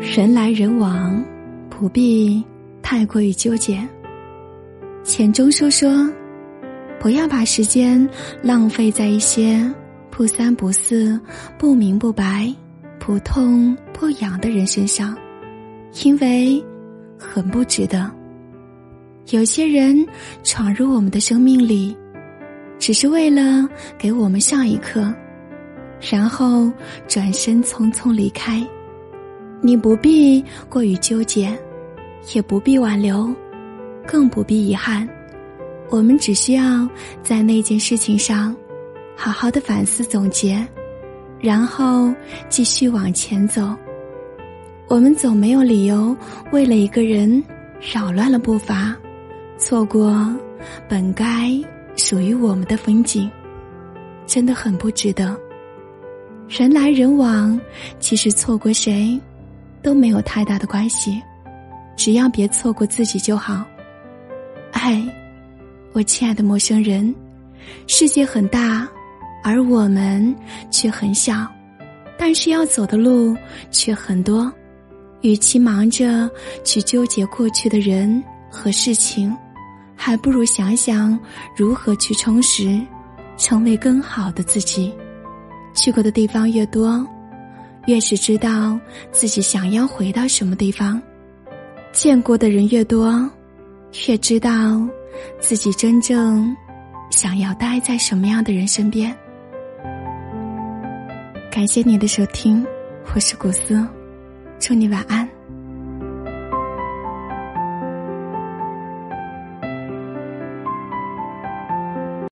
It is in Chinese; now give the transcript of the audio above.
人来人往，不必太过于纠结。钱钟书说：“不要把时间浪费在一些不三不四、不明不白、不痛不痒的人身上，因为很不值得。有些人闯入我们的生命里，只是为了给我们上一课，然后转身匆匆离开。”你不必过于纠结，也不必挽留，更不必遗憾。我们只需要在那件事情上，好好的反思总结，然后继续往前走。我们总没有理由为了一个人扰乱了步伐，错过本该属于我们的风景，真的很不值得。人来人往，其实错过谁？都没有太大的关系，只要别错过自己就好。哎，我亲爱的陌生人，世界很大，而我们却很小，但是要走的路却很多。与其忙着去纠结过去的人和事情，还不如想想如何去充实，成为更好的自己。去过的地方越多。越是知道自己想要回到什么地方，见过的人越多，越知道自己真正想要待在什么样的人身边。感谢你的收听，我是古思，祝你晚安。